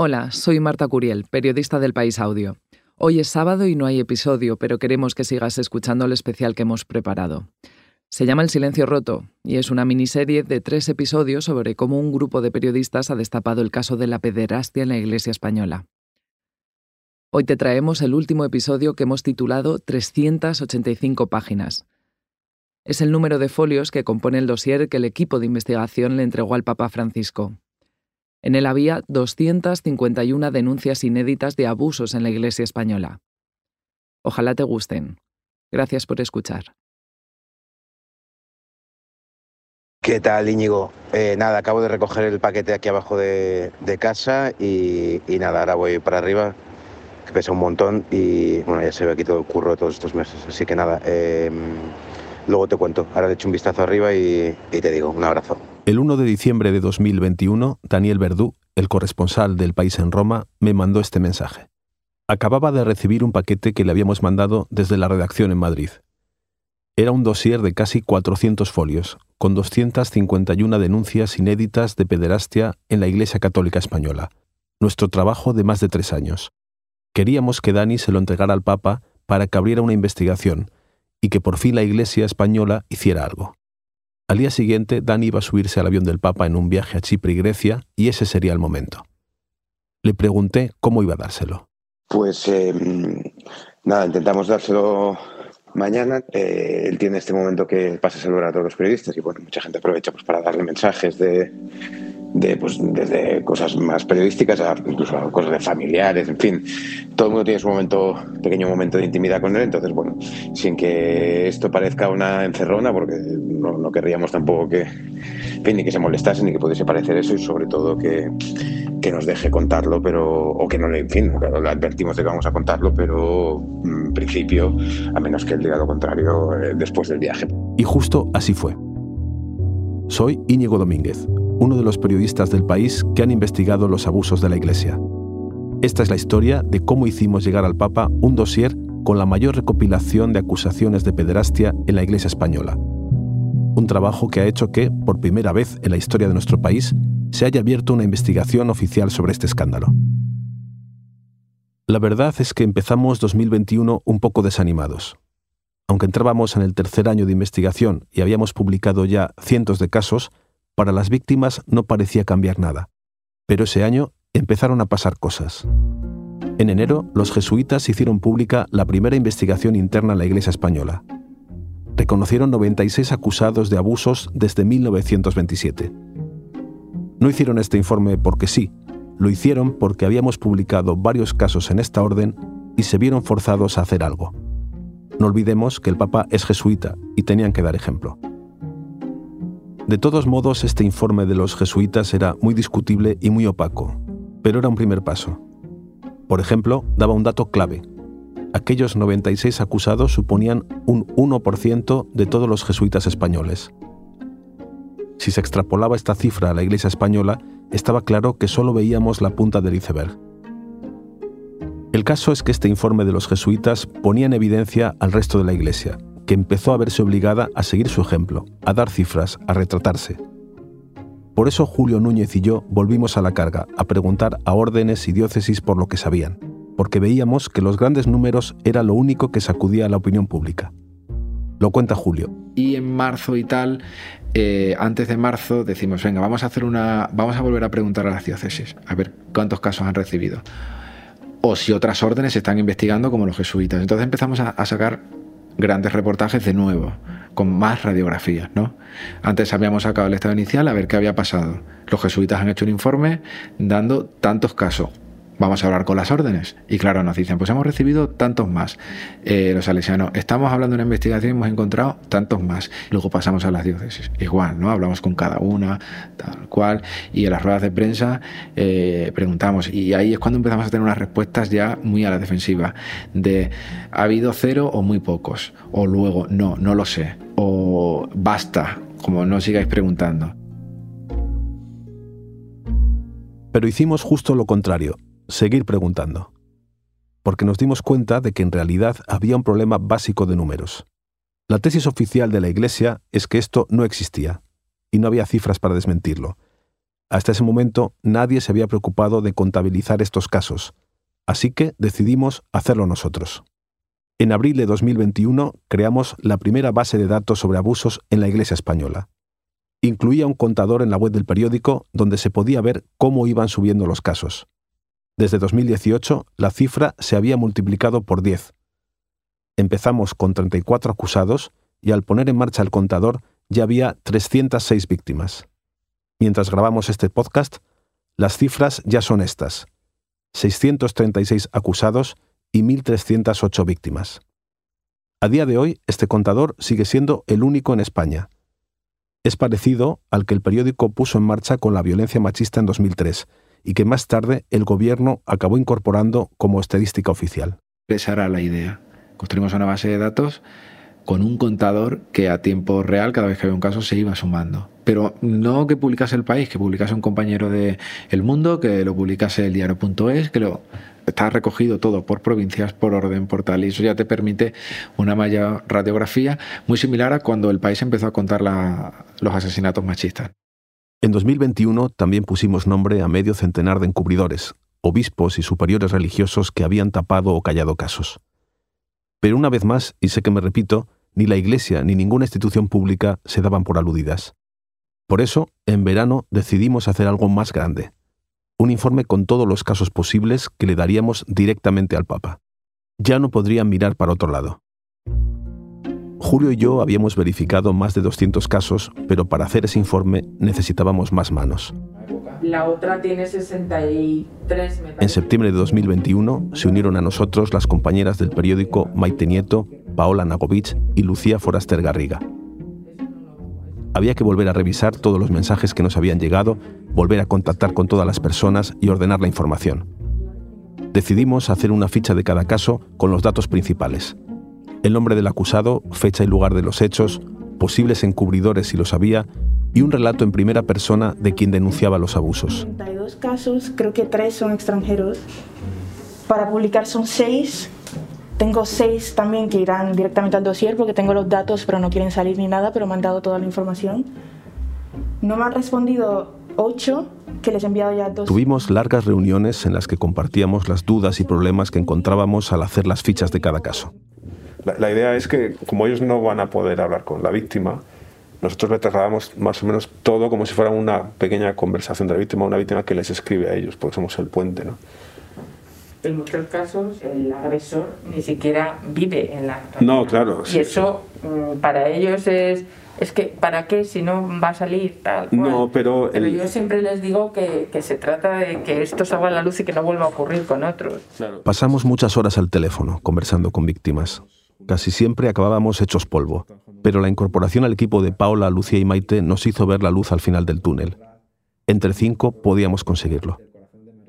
Hola, soy Marta Curiel, periodista del País Audio. Hoy es sábado y no hay episodio, pero queremos que sigas escuchando el especial que hemos preparado. Se llama El Silencio Roto y es una miniserie de tres episodios sobre cómo un grupo de periodistas ha destapado el caso de la pederastia en la Iglesia española. Hoy te traemos el último episodio que hemos titulado 385 páginas. Es el número de folios que compone el dossier que el equipo de investigación le entregó al Papa Francisco. En él había 251 denuncias inéditas de abusos en la Iglesia española. Ojalá te gusten. Gracias por escuchar. ¿Qué tal, Íñigo? Eh, nada, acabo de recoger el paquete aquí abajo de, casa y, nada, ahora voy para arriba, que pesa un montón y bueno, ya se ve aquí todo el curro de todos estos meses. Así que nada, em, luego te cuento. Ahora le echo un vistazo arriba y te digo, un abrazo. El 1 de diciembre de 2021, Daniel Verdú, el corresponsal del país en Roma, me mandó este mensaje. Acababa de recibir un paquete que le habíamos mandado desde la redacción en Madrid. Era un dossier de casi 400 folios, con 251 denuncias inéditas de pederastia en la Iglesia Católica Española. Nuestro trabajo de más de tres años. Queríamos que Dani se lo entregara al Papa para que abriera una investigación y que por fin la Iglesia española hiciera algo. Al día siguiente, Dani iba a subirse al avión del Papa en un viaje a Chipre y Grecia, y ese sería el momento. Le pregunté cómo iba a dárselo. Pues eh, nada, intentamos dárselo mañana. Eh, él tiene este momento que pasa a saludar a todos los periodistas y bueno, mucha gente aprovecha pues, para darle mensajes de, de, pues, desde cosas más periodísticas a incluso a cosas de familiares, en fin. Todo el mundo tiene su momento, pequeño momento de intimidad con él, entonces, bueno, sin que esto parezca una encerrona, porque no, querríamos tampoco que, fin, ni que se molestase ni que pudiese parecer eso y sobre todo que, que nos deje contarlo, pero, o que no le, en fin, le advertimos de que vamos a contarlo, pero en principio, a menos que él diga lo contrario eh, después del viaje. Y justo así fue. Soy Íñigo Domínguez uno de los periodistas del país que han investigado los abusos de la Iglesia. Esta es la historia de cómo hicimos llegar al Papa un dossier con la mayor recopilación de acusaciones de pederastia en la Iglesia española. Un trabajo que ha hecho que, por primera vez en la historia de nuestro país, se haya abierto una investigación oficial sobre este escándalo. La verdad es que empezamos 2021 un poco desanimados. Aunque entrábamos en el tercer año de investigación y habíamos publicado ya cientos de casos, para las víctimas no parecía cambiar nada. Pero ese año empezaron a pasar cosas. En enero, los jesuitas hicieron pública la primera investigación interna en la Iglesia española. Reconocieron 96 acusados de abusos desde 1927. No hicieron este informe porque sí, lo hicieron porque habíamos publicado varios casos en esta orden y se vieron forzados a hacer algo. No olvidemos que el Papa es jesuita y tenían que dar ejemplo. De todos modos, este informe de los jesuitas era muy discutible y muy opaco, pero era un primer paso. Por ejemplo, daba un dato clave. Aquellos 96 acusados suponían un 1% de todos los jesuitas españoles. Si se extrapolaba esta cifra a la Iglesia española, estaba claro que solo veíamos la punta del iceberg. El caso es que este informe de los jesuitas ponía en evidencia al resto de la Iglesia, que empezó a verse obligada a seguir su ejemplo, a dar cifras, a retratarse. Por eso Julio Núñez y yo volvimos a la carga, a preguntar a órdenes y diócesis por lo que sabían, porque veíamos que los grandes números era lo único que sacudía a la opinión pública. Lo cuenta Julio. Y en marzo y tal, eh, antes de marzo decimos, venga, vamos a hacer una, vamos a volver a preguntar a las diócesis, a ver cuántos casos han recibido. O si otras órdenes están investigando como los jesuitas. Entonces empezamos a sacar grandes reportajes de nuevo, con más radiografías, ¿no? Antes habíamos sacado el estado inicial a ver qué había pasado. Los jesuitas han hecho un informe dando tantos casos vamos a hablar con las órdenes. Y claro, nos dicen, pues hemos recibido tantos más. Eh, los salesianos, estamos hablando de una investigación y hemos encontrado tantos más. Luego pasamos a las diócesis. Igual, ¿no? Hablamos con cada una, tal cual. Y en las ruedas de prensa eh, preguntamos. Y ahí es cuando empezamos a tener unas respuestas ya muy a la defensiva. De, ¿ha habido cero o muy pocos? O luego, no, no lo sé. O basta, como no sigáis preguntando. Pero hicimos justo lo contrario seguir preguntando, porque nos dimos cuenta de que en realidad había un problema básico de números. La tesis oficial de la Iglesia es que esto no existía, y no había cifras para desmentirlo. hasta ese momento nadie se había preocupado de contabilizar estos casos, así que decidimos hacerlo nosotros. En abril de 2021 creamos la primera base de datos sobre abusos en la Iglesia española. Incluía un contador en la web del periódico donde se podía ver cómo iban subiendo los casos. Desde 2018 la cifra se había multiplicado por 10. Empezamos con 34 acusados y al poner en marcha el contador ya había 306 víctimas. Mientras grabamos este podcast, las cifras ya son estas. 636 acusados y 1.308 víctimas. A día de hoy, este contador sigue siendo el único en España. Es parecido al que el periódico puso en marcha con la violencia machista en 2003 y que más tarde el gobierno acabó incorporando como estadística oficial. Esa era la idea. Construimos una base de datos con un contador que a tiempo real, cada vez que había un caso, se iba sumando. Pero no que publicase el país, que publicase un compañero de El Mundo, que lo publicase el diario.es, que lo está recogido todo por provincias, por orden, por tal, y eso ya te permite una mayor radiografía muy similar a cuando el país empezó a contar los asesinatos machistas. En 2021 también pusimos nombre a medio centenar de encubridores, obispos y superiores religiosos que habían tapado o callado casos. Pero una vez más, y sé que me repito, ni la Iglesia ni ninguna institución pública se daban por aludidas. Por eso, en verano decidimos hacer algo más grande. Un informe con todos los casos posibles que le daríamos directamente al Papa. Ya no podrían mirar para otro lado. Julio y yo habíamos verificado más de 200 casos, pero para hacer ese informe necesitábamos más manos. La otra tiene 63 En septiembre de 2021 se unieron a nosotros las compañeras del periódico Maite Nieto, Paola Nagovich y Lucía Foraster Garriga. Había que volver a revisar todos los mensajes que nos habían llegado, volver a contactar con todas las personas y ordenar la información. Decidimos hacer una ficha de cada caso con los datos principales. El nombre del acusado, fecha y lugar de los hechos, posibles encubridores si los había, y un relato en primera persona de quien denunciaba los abusos. 32 casos, creo que tres son extranjeros. Para publicar son seis. Tengo seis también que irán directamente al dossier porque tengo los datos pero no quieren salir ni nada, pero me han dado toda la información. No me han respondido ocho, que les he enviado ya dos. Tuvimos largas reuniones en las que compartíamos las dudas y problemas que encontrábamos al hacer las fichas de cada caso. La, la idea es que como ellos no van a poder hablar con la víctima, nosotros le trasladamos más o menos todo como si fuera una pequeña conversación de la víctima, una víctima que les escribe a ellos, porque somos el puente. ¿no? En muchos casos el agresor ni siquiera vive en la No, claro. Y eso mm, para ellos es... Es que, ¿para qué si no va a salir tal cual? No, pero... Pero el- yo siempre les digo que, que se trata de que esto salga a la luz y que no vuelva a ocurrir con otros. Claro. Pasamos muchas horas al teléfono conversando con víctimas. Casi siempre acabábamos hechos polvo, pero la incorporación al equipo de Paula, Lucía y Maite nos hizo ver la luz al final del túnel. Entre cinco podíamos conseguirlo.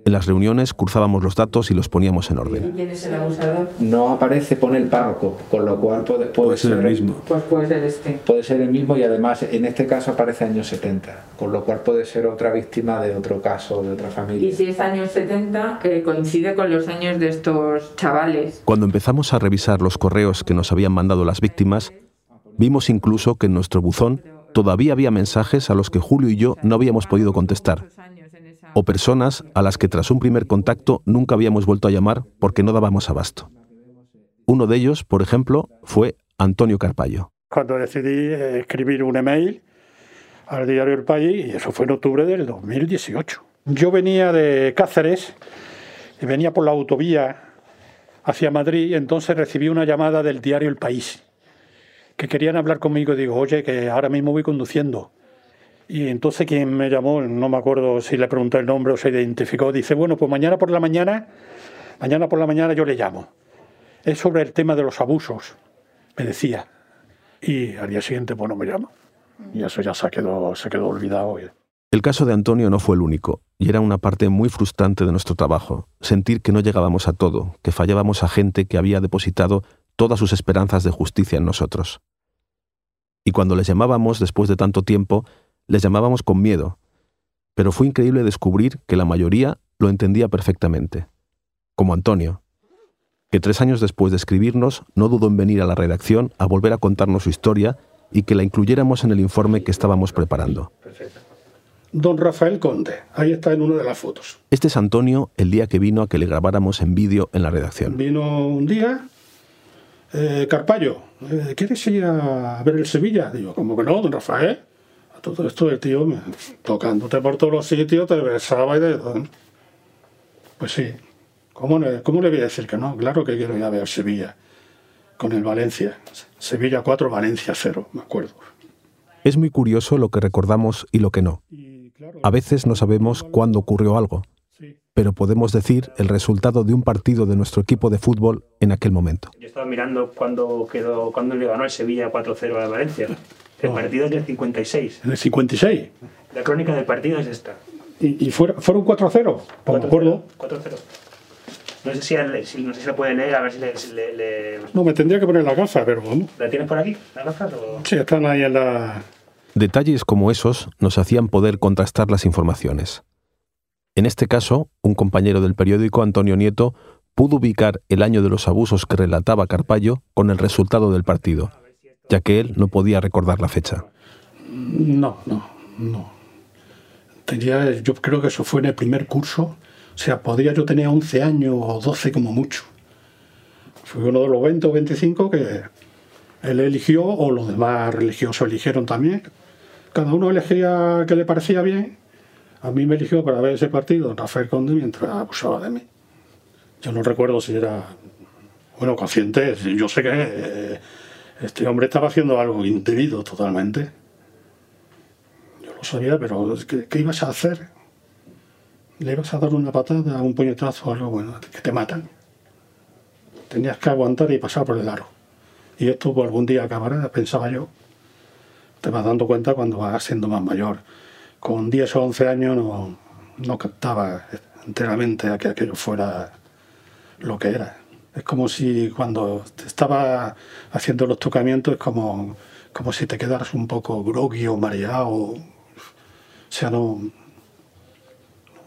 En las reuniones cruzábamos los datos y los poníamos en orden. ¿Quién es el abusador? No aparece, pone el párroco, con lo cual puede, puede, Puede ser el mismo. Pues puede ser este. Puede ser el mismo y además en este caso aparece años 70, con lo cual puede ser otra víctima de otro caso, de otra familia. Y si es años 70, eh, coincide con los años de estos chavales. Cuando empezamos a revisar los correos que nos habían mandado las víctimas, vimos incluso que en nuestro buzón todavía había mensajes a los que Julio y yo no habíamos podido contestar, o personas a las que tras un primer contacto nunca habíamos vuelto a llamar porque no dábamos abasto. Uno de ellos, por ejemplo, fue Antonio Carpallo. cuando decidí eh, escribir un email al diario El País, y eso fue en octubre del 2018. Yo venía de Cáceres, y venía por la autovía hacia Madrid, y entonces recibí una llamada del diario El País, que querían hablar conmigo. Digo, oye, que ahora mismo voy conduciendo. Y entonces quien me llamó, no me acuerdo si le pregunté el nombre o se identificó, dice, bueno, pues mañana por la mañana, mañana por la mañana yo le llamo. Es sobre el tema de los abusos, me decía. Y al día siguiente, pues no me llama. Y eso ya se quedó, se quedó olvidado. El caso de Antonio no fue el único, y era una parte muy frustrante de nuestro trabajo, sentir que no llegábamos a todo, que fallábamos a gente que había depositado todas sus esperanzas de justicia en nosotros. Y cuando les llamábamos después de tanto tiempo, les llamábamos con miedo, pero fue increíble descubrir que la mayoría lo entendía perfectamente, como Antonio, que tres años después de escribirnos no dudó en venir a la redacción a volver a contarnos su historia y que la incluyéramos en el informe que estábamos preparando. don Rafael Conde. Ahí está en una de las fotos. Este es Antonio el día que vino a que le grabáramos en vídeo en la redacción. Vino un día, eh, Carpallo, eh, ¿quieres ir a ver el Sevilla? Digo, como que no, don Rafael? A todo esto el tío me, tocándote por todos los sitios, te besaba y de todo. Pues sí, ¿Cómo, le- ¿cómo le voy a decir que no? Claro que quiero ir a ver Sevilla con el Valencia. Sevilla 4, Valencia 0, me acuerdo. Es muy curioso lo que recordamos y lo que no. A veces no sabemos cuándo ocurrió algo, pero podemos decir el resultado de un partido de nuestro equipo de fútbol en aquel momento. Yo estaba mirando cuando quedó cuando le ganó el Sevilla 4-0 a Valencia. El partido es del 56. En el 56. La crónica del partido es esta. Y, y fuera- fueron 4-0, pues me acuerdo. 4-0. No sé si, no sé si la puede leer, a ver si le, si le- le- No, me tendría que poner la gafa, pero vamos. ¿La tienes por aquí? ¿Las gafas? O... Sí, están ahí en la... Detalles como esos nos hacían poder contrastar las informaciones. En este caso, un compañero del periódico, Antonio Nieto, pudo ubicar el año de los abusos que relataba Carpallo con el resultado del partido, ya que él no podía recordar la fecha. No, no, no. Tenía, yo creo que eso fue en el primer curso. O sea, podría yo tenía 11 años o 12 como mucho. Fue uno de los 20 o 25 que él eligió, o los demás religiosos eligieron también. Cada uno elegía que le parecía bien. A mí me eligió para ver ese partido Rafael Conde mientras abusaba de mí. Yo no recuerdo si era, bueno, consciente. Yo sé que eh, este hombre estaba haciendo algo indebido totalmente. Yo lo sabía, pero ¿qué, ibas a hacer? ¿Le ibas a dar una patada, un puñetazo o algo? Bueno, que te matan. Tenías que aguantar y pasar por el aro. Y esto pues, algún día acabará, pensaba yo. Te vas dando cuenta cuando vas siendo más mayor. Con 10 o 11 años no, no captaba enteramente a que aquello fuera lo que era. Es como si cuando te estaba haciendo los tocamientos, es como, como si te quedaras un poco groggy o mareado. O sea, no,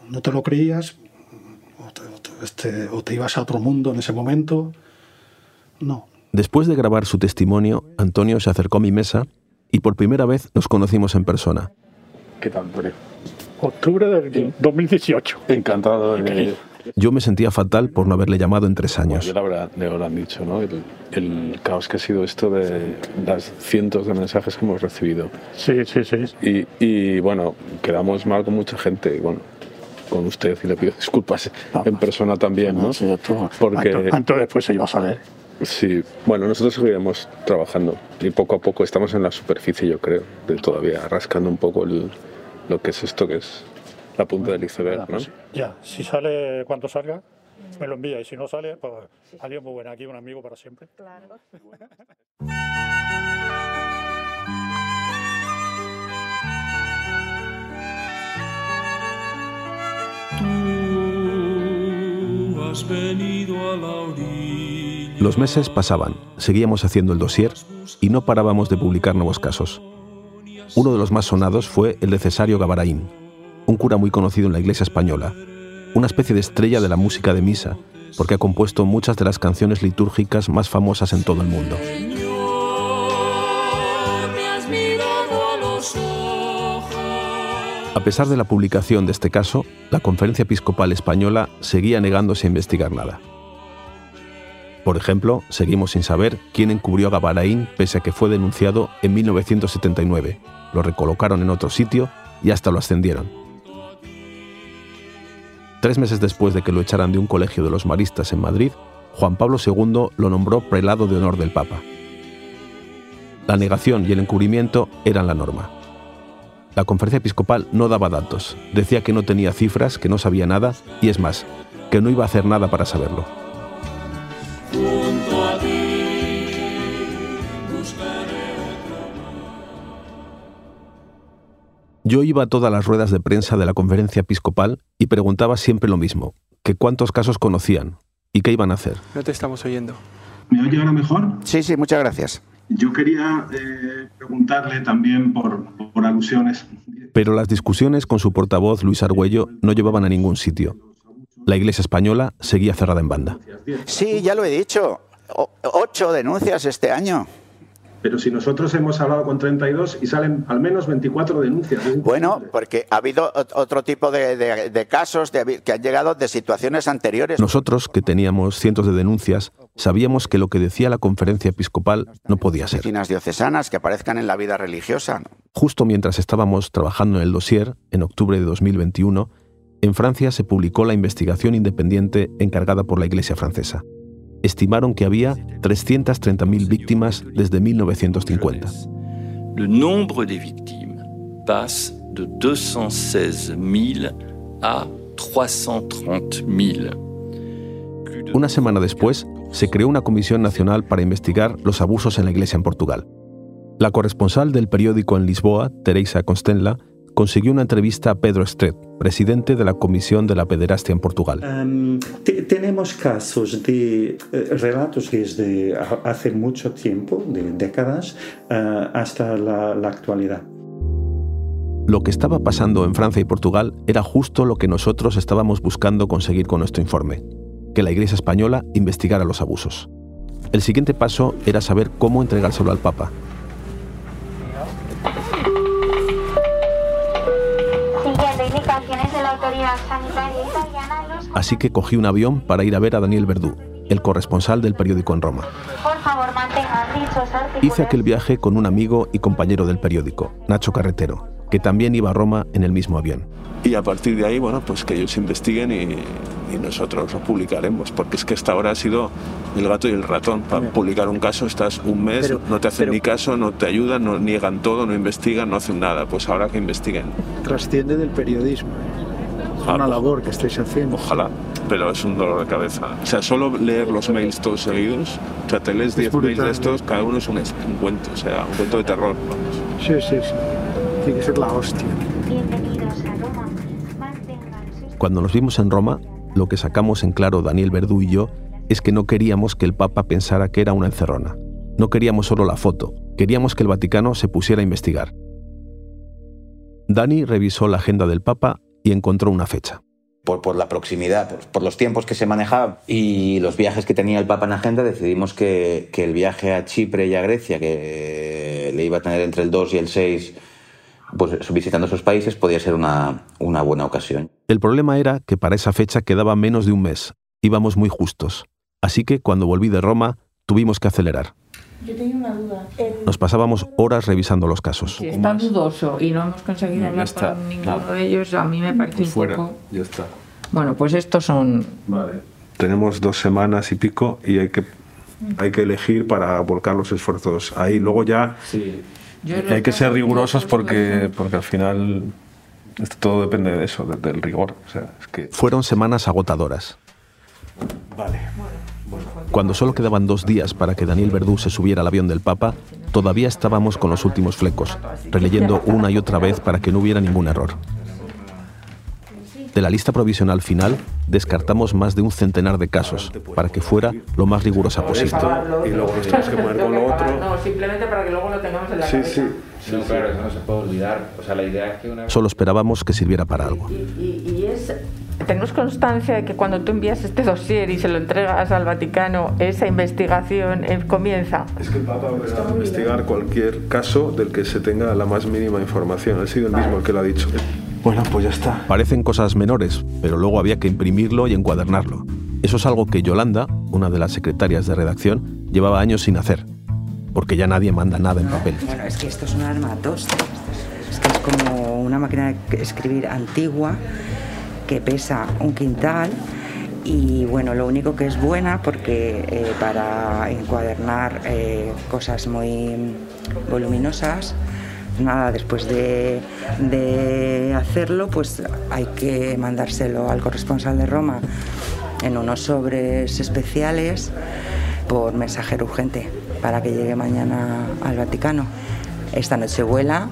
no te lo creías, o te, o te- este, o te ibas a otro mundo en ese momento. No, Después de grabar su testimonio, Antonio se acercó a mi mesa y por primera vez nos conocimos en persona. ¿Qué tal, Antonio? octubre del 2018. Encantado de... Yo me sentía fatal por no haberle llamado en tres años. Ya la verdad, le lo han dicho, ¿no? El, el caos que ha sido esto de las cientos de mensajes que hemos recibido. Sí, sí, sí. Y, y, bueno, quedamos mal con mucha gente, y, bueno, con usted y le pido disculpas en persona también, ¿no? Sí, esto- Porque- antes, después se iba a saber. Sí, bueno, nosotros seguiremos trabajando y poco a poco estamos en la superficie, yo creo, de todavía rascando un poco el- lo que es esto, que es la punta del iceberg, ¿no? Ya, si sale cuando salga, me lo envía. Y si no sale, pues adiós, muy buena. Aquí un amigo para siempre. Tú has venido a la orilla. Los meses pasaban, seguíamos haciendo el dossier y no parábamos de publicar nuevos casos. Uno de los más sonados fue el de Cesario Gavaraín, un cura muy conocido en la iglesia española, una especie de estrella de la música de misa, porque ha compuesto muchas de las canciones litúrgicas más famosas en todo el mundo. A pesar de la publicación de este caso, la Conferencia Episcopal Española seguía negándose a investigar nada. Por ejemplo, seguimos sin saber quién encubrió a Gavaraín pese a que fue denunciado en 1979. Lo recolocaron en otro sitio y hasta lo ascendieron. Tres meses después de que lo echaran de un colegio de los maristas en Madrid, Juan Pablo II lo nombró prelado de honor del Papa. La negación y el encubrimiento eran la norma. La conferencia episcopal no daba datos, decía que no tenía cifras, que no sabía nada y es más, que no iba a hacer nada para saberlo. Yo iba a todas las ruedas de prensa de la conferencia episcopal y preguntaba siempre lo mismo, que cuántos casos conocían y qué iban a hacer. No te estamos oyendo. ¿Me oye ahora mejor? Sí, sí, muchas gracias. Yo quería eh, preguntarle también por, por alusiones. Pero las discusiones con su portavoz Luis Argüello no llevaban a ningún sitio. La Iglesia española seguía cerrada en banda. Sí, ya lo he dicho. O- ocho denuncias este año. Pero si nosotros hemos hablado con 32 y salen al menos 24 denuncias. Bueno, porque ha habido otro tipo de, de, de casos de, que han llegado de situaciones anteriores. Nosotros, que teníamos cientos de denuncias, sabíamos que lo que decía la conferencia episcopal no podía ser. Diocesanas que aparezcan en la vida religiosa. Justo mientras estábamos trabajando en el dossier, en octubre de 2021, en Francia se publicó la investigación independiente encargada por la Iglesia francesa estimaron que había 330.000 víctimas desde 1950. Le nombre de víctimas passe de 216.000 a 330.000. Una semana después, se creó una comisión nacional para investigar los abusos en la Iglesia en Portugal. La corresponsal del periódico en Lisboa, Teresa Constenla, consiguió una entrevista a Pedro Estret, presidente de la Comisión de la Pederastia en Portugal. Um, tenemos casos de uh, relatos desde hace mucho tiempo, de décadas, uh, hasta la, la actualidad. Lo que estaba pasando en Francia y Portugal era justo lo que nosotros estábamos buscando conseguir con nuestro informe, que la Iglesia española investigara los abusos. El siguiente paso era saber cómo entregárselo al Papa, Así que cogí un avión para ir a ver a Daniel Verdú, el corresponsal del periódico en Roma. Por favor, Hice aquel viaje con un amigo y compañero del periódico, Nacho Carretero, que también iba a Roma en el mismo avión. Y a partir de ahí, bueno, pues que ellos investiguen y, y nosotros lo publicaremos, porque es que hasta ahora ha sido el gato y el ratón. Para publicar un caso estás un mes, Pero- no te hacen pero- ni caso, no te ayudan, no niegan todo, no investigan, no hacen nada. Pues ahora que investiguen. trasciende del periodismo. Es una labor que estáis haciendo. Ojalá, pero es un dolor de cabeza. O sea, solo leer los mails todos seguidos, o sea, te lees 10 mails de estos, cada uno es un, cuento, o sea, un cuento de terror. vamos. Sí, sí, sí. Tiene que ser la hostia. Bienvenidos a Roma. Mantengan sus Cuando nos vimos en Roma, lo que sacamos en claro Daniel Verdú y yo es que no queríamos que el Papa pensara que era una encerrona. No queríamos solo la foto, queríamos que el Vaticano se pusiera a investigar. Dani revisó la agenda del Papa y encontró una fecha. por, por la proximidad, por, por los tiempos que se manejaban y los viajes que tenía el Papa en agenda, decidimos que, que el viaje a Chipre y a Grecia, que le iba a tener entre el 2 y el 6, pues visitando esos países, podía ser una, una buena ocasión. El problema era que para esa fecha quedaba menos de un mes. Íbamos muy justos. Así que cuando volví de Roma, tuvimos que acelerar. Yo tenía una duda. El- Nos pasábamos horas revisando los casos. Si está dudoso y no hemos conseguido No, hablar está. con ninguno Nada. de ellos, a mí me parece un Fuera, poco... ya está. Bueno, pues estos son... Vale. Tenemos dos semanas y pico y hay que, hay que elegir para volcar los esfuerzos ahí. Luego ya los hay que ser rigurosos porque, porque al final esto todo depende de eso, de- del rigor. O sea, es que... Fueron semanas agotadoras. Vale. Cuando solo quedaban dos días para que Daniel Verdú se subiera al avión del Papa, todavía estábamos con los últimos flecos, releyendo una y otra vez para que no hubiera ningún error. De la lista provisional final, descartamos más de un centenar de casos, para que fuera lo más rigurosa posible. y luego nos tenemos que poner con lo otro. No, simplemente para que luego lo tengamos en la Sí, cabeza. sí. No, claro, eso no se puede olvidar. O sea, la idea es que una Solo esperábamos que sirviera para algo. Y, y es... Tenemos constancia de que cuando tú envías este dossier y se lo entregas al Vaticano, esa investigación eh, comienza. Es que el Papa va a investigar cualquier caso del que se tenga la más mínima información. Ha sido el mismo el que lo ha dicho. Bueno, pues ya está. Parecen cosas menores, pero luego había que imprimirlo y encuadernarlo. Eso es algo que Yolanda, una de las secretarias de redacción, llevaba años sin hacer, porque ya nadie manda nada en papel. Bueno, es que esto es un armatoste. Es que es como una máquina de escribir antigua que pesa un quintal y bueno, lo único que es buena porque eh, para encuadernar eh, cosas muy voluminosas, nada, después de, de hacerlo, pues hay que mandárselo al corresponsal de Roma en unos sobres especiales por mensajero urgente para que llegue mañana al Vaticano. Esta noche vuela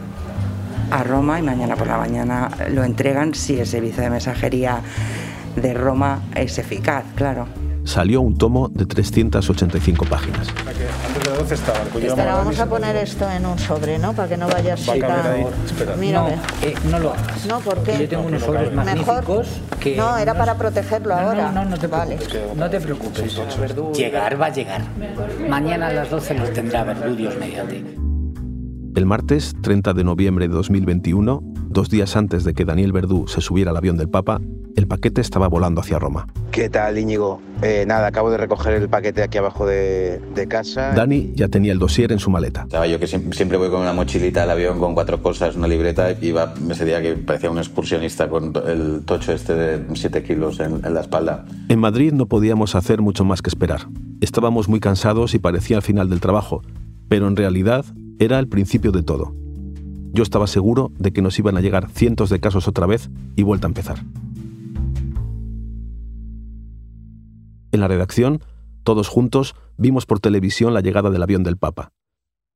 a Roma y mañana por la mañana lo entregan si el servicio de mensajería de Roma es eficaz, claro. Salió un tomo de 385 páginas. Espera, vamos a poner esto en un sobre, ¿no? Para que no vaya así Va a caber ahí. Mira, no, eh, no lo hagas. No, ¿por qué? Yo tengo unos sobres Mejor. magníficos que... No, era para protegerlo No, ahora. No, no, no te Vale. preocupes. No te preocupes. Llegar va a llegar. Mañana a las 12 los tendrá Verdú, Dios mediante. El martes 30 de noviembre de 2021, dos días antes de que Daniel Verdú se subiera al avión del Papa, el paquete estaba volando hacia Roma. ¿Qué tal, Íñigo? Eh, nada, acabo de recoger el paquete aquí abajo de, de casa. Dani ya tenía el dossier en su maleta. Estaba yo que siempre, siempre voy con una mochilita al avión con cuatro cosas, una libreta, y iba ese día que parecía un excursionista con el tocho este de 7 kilos en, en la espalda. En Madrid no podíamos hacer mucho más que esperar. Estábamos muy cansados y parecía el final del trabajo, pero en realidad era el principio de todo. Yo estaba seguro de que nos iban a llegar cientos de casos otra vez y vuelta a empezar. En la redacción, todos juntos, vimos por televisión la llegada del avión del Papa.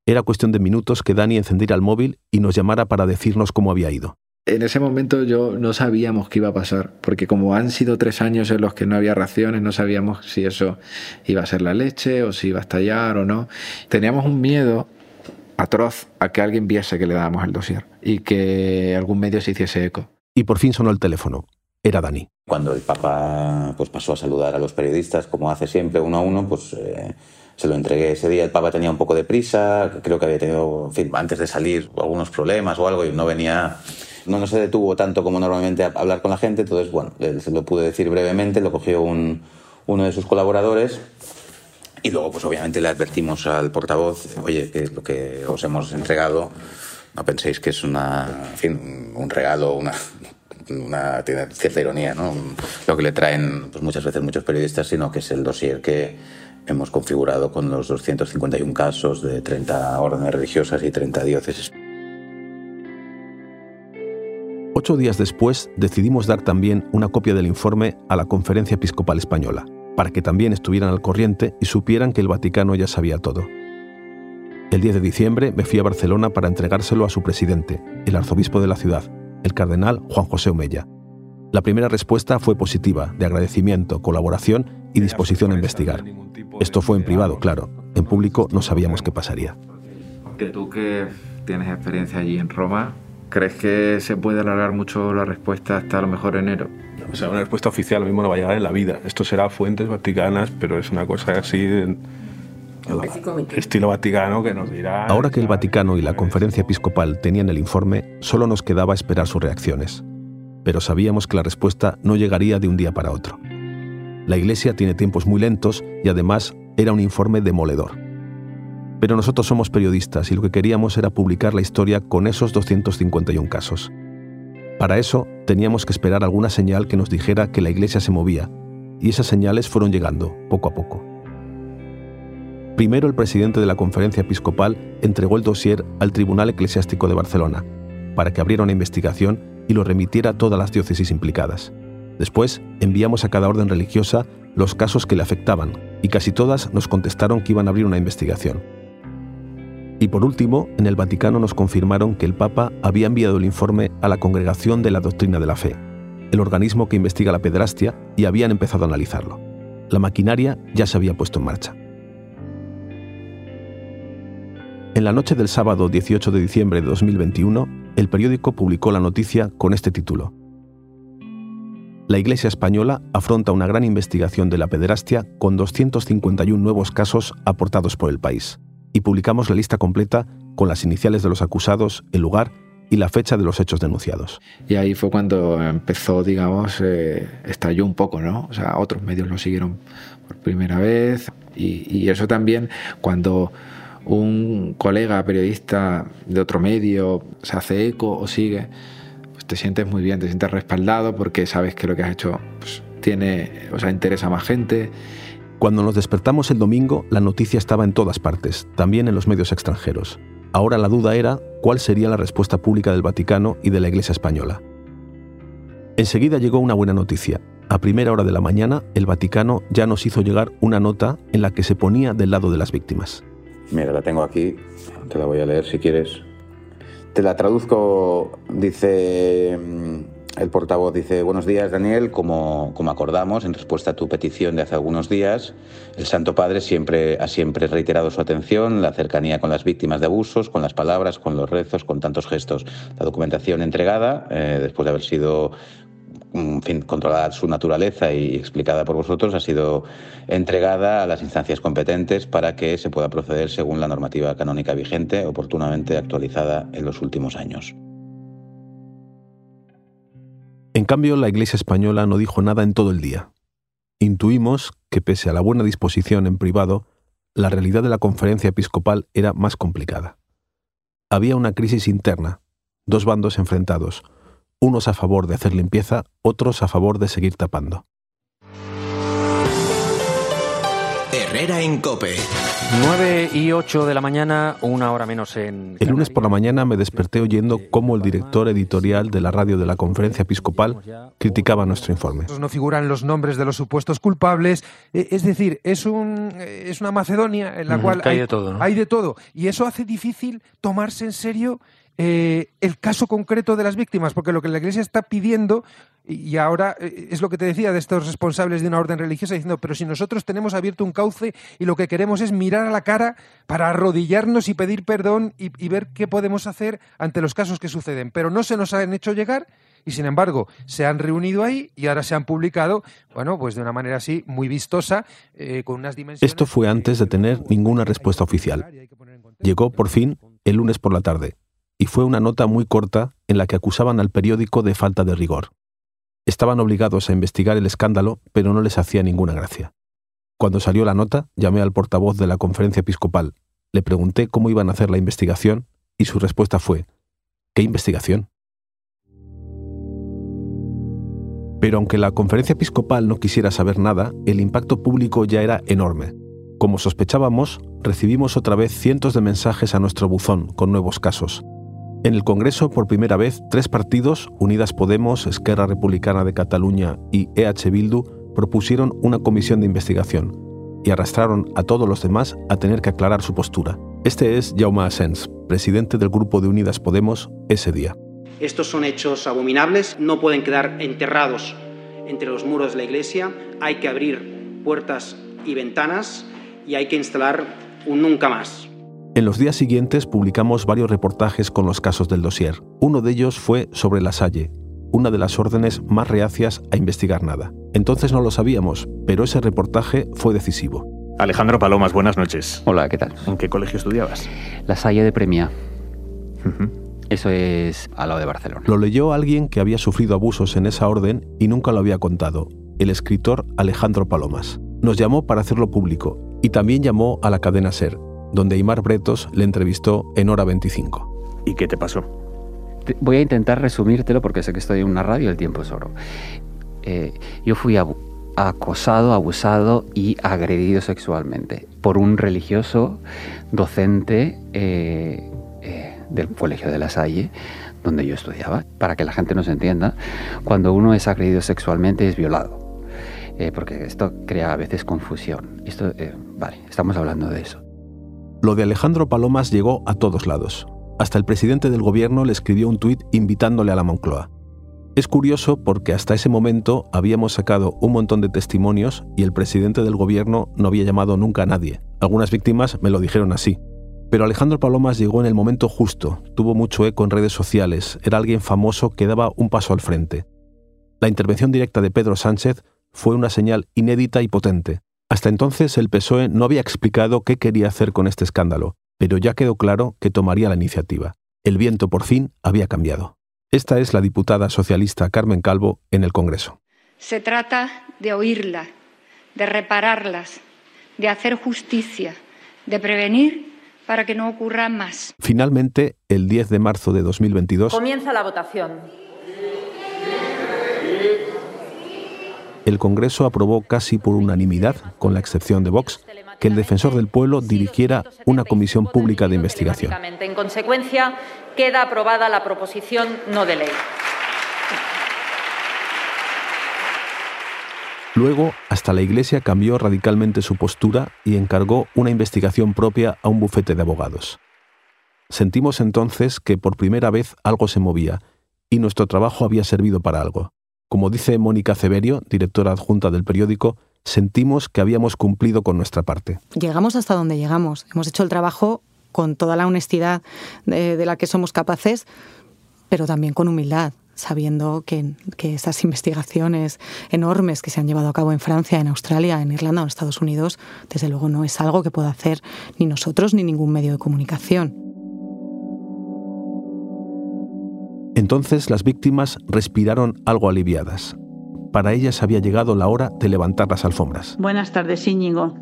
Era cuestión de minutos que Dani encendiera el móvil y nos llamara para decirnos cómo había ido. En ese momento yo no sabíamos qué iba a pasar, porque como han sido tres años en los que no había raciones, no sabíamos si eso iba a ser la leche o si iba a estallar o no. Teníamos un miedo atroz a que alguien viese que le dábamos el dossier y que algún medio se hiciese eco. Y por fin sonó el teléfono. Era Dani. Cuando el Papa pues, pasó a saludar a los periodistas, como hace siempre, uno a uno, pues eh, se lo entregué ese día. El Papa tenía un poco de prisa, creo que había tenido, en fin, antes de salir, algunos problemas o algo y no venía, no, no se detuvo tanto como normalmente a hablar con la gente. Entonces, bueno, se lo pude decir brevemente, lo cogió un, uno de sus colaboradores y luego, pues obviamente le advertimos al portavoz, oye, que lo que os hemos entregado, no penséis que es una, en fin, un regalo, una, una tiene cierta ironía, ¿no? Lo que le traen pues, muchas veces muchos periodistas, sino que es el dossier que hemos configurado con los 251 casos de 30 órdenes religiosas y 30 diócesis. Ocho días después decidimos dar también una copia del informe a la Conferencia Episcopal Española, para que también estuvieran al corriente y supieran que el Vaticano ya sabía todo. El 10 de diciembre me fui a Barcelona para entregárselo a su presidente, el arzobispo de la ciudad, el cardenal Juan José Omella. La primera respuesta fue positiva, de agradecimiento, colaboración y disposición a investigar. Esto fue en privado, claro. En público no sabíamos qué pasaría. Que tú que tienes experiencia allí en Roma, ¿crees que se puede alargar mucho la respuesta hasta a lo mejor enero? O sea, una respuesta oficial lo mismo no va a llegar en la vida. Esto será fuentes vaticanas, pero es una cosa así de- estilo vaticano que nos dirá. Ahora que el Vaticano y la Conferencia Episcopal tenían el informe, solo nos quedaba esperar sus reacciones. Pero sabíamos que la respuesta no llegaría de un día para otro. La Iglesia tiene tiempos muy lentos y además era un informe demoledor. Pero nosotros somos periodistas y lo que queríamos era publicar la historia con esos 251 casos. Para eso teníamos que esperar alguna señal que nos dijera que la Iglesia se movía, y esas señales fueron llegando, poco a poco. Primero el presidente de la conferencia episcopal entregó el dossier al Tribunal Eclesiástico de Barcelona, para que abriera una investigación y lo remitiera a todas las diócesis implicadas. Después enviamos a cada orden religiosa los casos que le afectaban, y casi todas nos contestaron que iban a abrir una investigación. Y por último, en el Vaticano nos confirmaron que el Papa había enviado el informe a la Congregación de la Doctrina de la Fe, el organismo que investiga la pederastia, y habían empezado a analizarlo. La maquinaria ya se había puesto en marcha. En la noche del sábado 18 de diciembre de 2021, el periódico publicó la noticia con este título. La Iglesia española afronta una gran investigación de la pederastia con 251 nuevos casos aportados por el país. Y publicamos la lista completa con las iniciales de los acusados, el lugar y la fecha de los hechos denunciados. Y ahí fue cuando empezó, digamos, eh, estalló un poco, ¿no? O sea, otros medios lo siguieron por primera vez. Y, y eso también, cuando un colega periodista de otro medio se hace eco o sigue, pues te sientes muy bien, te sientes respaldado porque sabes que lo que has hecho pues, tiene, o sea, interesa a más gente. Cuando nos despertamos el domingo, la noticia estaba en todas partes, también en los medios extranjeros. Ahora la duda era cuál sería la respuesta pública del Vaticano y de la Iglesia española. Enseguida llegó una buena noticia. A primera hora de la mañana, el Vaticano ya nos hizo llegar una nota en la que se ponía del lado de las víctimas. Mira, la tengo aquí, te la voy a leer si quieres. Te la traduzco, dice, mm, El portavoz dice, buenos días Daniel, como, como acordamos en respuesta a tu petición de hace algunos días, el Santo Padre siempre ha siempre reiterado su atención, la cercanía con las víctimas de abusos, con las palabras, con los rezos, con tantos gestos. La documentación entregada, eh, después de haber sido en fin, controlada su naturaleza y explicada por vosotros, ha sido entregada a las instancias competentes para que se pueda proceder según la normativa canónica vigente, oportunamente actualizada en los últimos años. En cambio, la Iglesia española no dijo nada en todo el día. Intuimos que, pese a la buena disposición en privado, la realidad de la conferencia episcopal era más complicada. Había una crisis interna, dos bandos enfrentados, unos a favor de hacer limpieza, otros a favor de seguir tapando. Herrera en Cope. 9 y 8 de la mañana, una hora menos en... El lunes por la mañana me desperté oyendo cómo el director editorial de la radio de la conferencia episcopal criticaba nuestro informe. No figuran los nombres de los supuestos culpables. E, Es decir, es, un, es una Macedonia en la cual que hay de todo, ¿no? hay de todo. Y eso hace difícil tomarse en serio eh, el caso concreto de las víctimas, porque lo que la Iglesia está pidiendo, y ahora eh, es lo que te decía de estos responsables de una orden religiosa, diciendo, pero si nosotros tenemos abierto un cauce y lo que queremos es mirar a la cara para arrodillarnos y pedir perdón y, y ver qué podemos hacer ante los casos que suceden, pero no se nos han hecho llegar y sin embargo se han reunido ahí y ahora se han publicado, bueno, pues de una manera así muy vistosa, eh, con unas dimensiones... Esto fue antes de tener ninguna respuesta oficial. Llegó por fin el lunes por la tarde, y fue una nota muy corta en la que acusaban al periódico de falta de rigor. Estaban obligados a investigar el escándalo, pero no les hacía ninguna gracia. Cuando salió la nota, llamé al portavoz de la conferencia episcopal, le pregunté cómo iban a hacer la investigación, y su respuesta fue, ¿qué investigación? Pero aunque la conferencia episcopal no quisiera saber nada, el impacto público ya era enorme. Como sospechábamos, recibimos otra vez cientos de mensajes a nuestro buzón con nuevos casos. En el Congreso, por primera vez, tres partidos, Unidas Podemos, Esquerra Republicana de Cataluña y EH Bildu, propusieron una comisión de investigación y arrastraron a todos los demás a tener que aclarar su postura. Este es Jaume Asens, presidente del grupo de Unidas Podemos ese día. Estos son hechos abominables, no pueden quedar enterrados entre los muros de la Iglesia, hay que abrir puertas y ventanas y hay que instalar un nunca más. En los días siguientes publicamos varios reportajes con los casos del dossier. Uno de ellos fue sobre la Salle, una de las órdenes más reacias a investigar nada. Entonces no lo sabíamos, pero ese reportaje fue decisivo. Alejandro Palomas, buenas noches. Hola, ¿qué tal? ¿En qué colegio estudiabas? La Salle de Premia. Eso es al lado de Barcelona. Lo leyó alguien que había sufrido abusos en esa orden y nunca lo había contado, el escritor Alejandro Palomas. Nos llamó para hacerlo público y también llamó a la cadena SER, donde Aymar Bretos le entrevistó en hora 25. ¿Y qué te pasó? Te- Voy a intentar resumírtelo porque sé que estoy en una radio y el tiempo es oro. Eh, yo fui abu- acosado, abusado y agredido sexualmente por un religioso docente eh, eh, del Colegio de la Salle, donde yo estudiaba. Para que la gente nos entienda, cuando uno es agredido sexualmente es violado. Eh, porque esto crea a veces confusión. Esto, eh, vale, estamos hablando de eso. Lo de Alejandro Palomas llegó a todos lados. Hasta el presidente del gobierno le escribió un tuit invitándole a la Moncloa. Es curioso porque hasta ese momento habíamos sacado un montón de testimonios y el presidente del gobierno no había llamado nunca a nadie. Algunas víctimas me lo dijeron así. Pero Alejandro Palomas llegó en el momento justo, tuvo mucho eco en redes sociales, era alguien famoso que daba un paso al frente. La intervención directa de Pedro Sánchez fue una señal inédita y potente. Hasta entonces el PSOE no había explicado qué quería hacer con este escándalo, pero ya quedó claro que tomaría la iniciativa. El viento por fin había cambiado. Esta es la diputada socialista Carmen Calvo en el Congreso. Se trata de oírla, de repararlas, de hacer justicia, de prevenir para que no ocurra más. Finalmente, el 10 de marzo de 2022, Comienza la votación. El Congreso aprobó casi por unanimidad, con la excepción de Vox, que el defensor del pueblo dirigiera una comisión pública de investigación. En consecuencia, queda aprobada la proposición no de ley. Luego, hasta la Iglesia cambió radicalmente su postura y encargó una investigación propia a un bufete de abogados. Sentimos entonces que por primera vez algo se movía, y nuestro trabajo había servido para algo. Como dice Mónica Ceberio, directora adjunta del periódico, sentimos que habíamos cumplido con nuestra parte. Llegamos hasta donde llegamos. Hemos hecho el trabajo con toda la honestidad de, la que somos capaces, pero también con humildad sabiendo que, que, esas investigaciones enormes que se han llevado a cabo en Francia, en Australia, en Irlanda o en Estados Unidos, desde luego no es algo que pueda hacer ni nosotros ni ningún medio de comunicación. Entonces las víctimas respiraron algo aliviadas. Para ellas había llegado la hora de levantar las alfombras. Buenas tardes, Íñigo.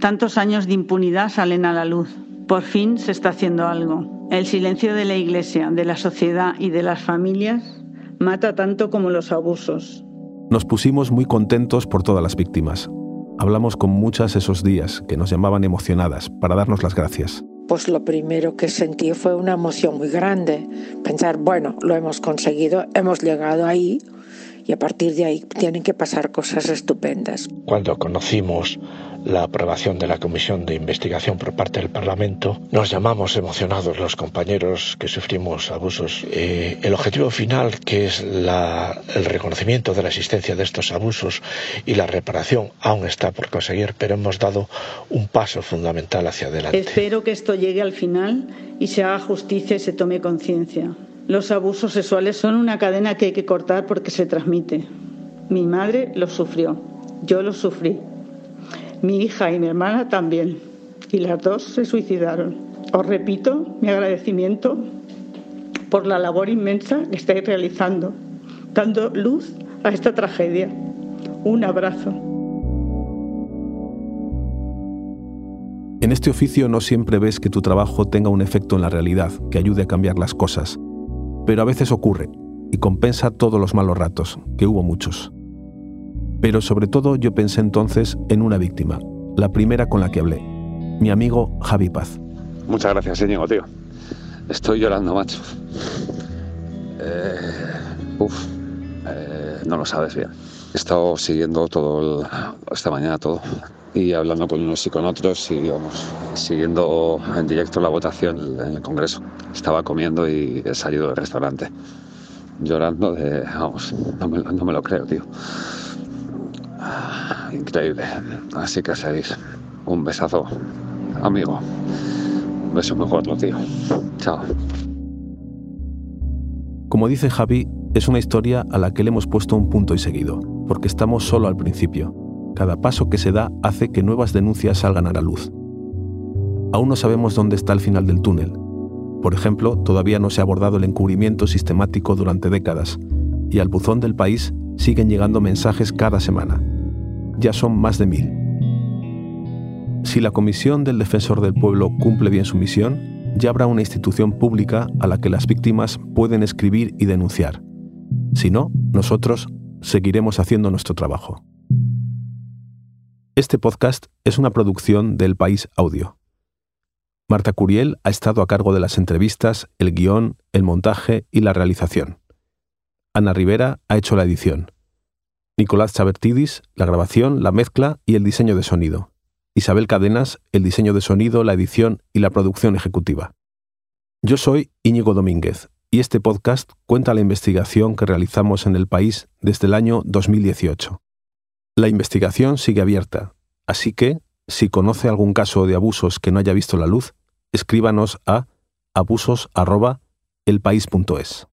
Tantos años de impunidad salen a la luz. Por fin se está haciendo algo. El silencio de la Iglesia, de la sociedad y de las familias mata tanto como los abusos. Nos pusimos muy contentos por todas las víctimas. Hablamos con muchas esos días que nos llamaban emocionadas para darnos las gracias. Pues lo primero que sentí fue una emoción muy grande. Pensar, bueno, lo hemos conseguido, hemos llegado ahí y a partir de ahí tienen que pasar cosas estupendas. Cuando conocimos la aprobación de la comisión de investigación por parte del Parlamento, nos llamamos emocionados los compañeros que sufrimos abusos. Eh, el objetivo final, que es el reconocimiento de la existencia de estos abusos y la reparación, aún está por conseguir, pero hemos dado un paso fundamental hacia adelante. Espero que esto llegue al final y se haga justicia y se tome conciencia. Los abusos sexuales son una cadena que hay que cortar porque se transmite. Mi madre los sufrió, yo los sufrí. Mi hija y mi hermana también. Y las dos se suicidaron. Os repito mi agradecimiento por la labor inmensa que estáis realizando, dando luz a esta tragedia. Un abrazo. En este oficio no siempre ves que tu trabajo tenga un efecto en la realidad, que ayude a cambiar las cosas. Pero a veces ocurre y compensa todos los malos ratos, que hubo muchos. Pero sobre todo yo pensé entonces en una víctima, la primera con la que hablé, mi amigo Javi Paz. Muchas gracias, Íñigo, tío. Estoy llorando, macho. Eh, uf, eh, no lo sabes bien. He estado siguiendo todo esta mañana todo y hablando con unos y con otros y vamos, siguiendo en directo la votación en el Congreso. Estaba comiendo y he salido del restaurante llorando de, vamos, no me lo creo, tío. Increíble. Así que seguís. Un besazo, amigo. Un beso gordo, tío. Chao. Como dice Javi, es una historia a la que le hemos puesto un punto y seguido, porque estamos solo al principio. Cada paso que se da hace que nuevas denuncias salgan a la luz. Aún no sabemos dónde está el final del túnel. Por ejemplo, todavía no se ha abordado el encubrimiento sistemático durante décadas, y al buzón del país siguen llegando mensajes cada semana. Ya son más de mil. Si la Comisión del Defensor del Pueblo cumple bien su misión, ya habrá una institución pública a la que las víctimas pueden escribir y denunciar. Si no, nosotros seguiremos haciendo nuestro trabajo. Este podcast es una producción del País Audio. Marta Curiel ha estado a cargo de las entrevistas, el guion, el montaje y la realización. Ana Rivera ha hecho la edición. Nicolás Chabertidis, la grabación, la mezcla y el diseño de sonido. Isabel Cadenas, el diseño de sonido, la edición y la producción ejecutiva. Yo soy Íñigo Domínguez y este podcast cuenta la investigación que realizamos en el país desde el año 2018. La investigación sigue abierta, así que, si conoce algún caso de abusos que no haya visto la luz, escríbanos a abusos@elpaís.es.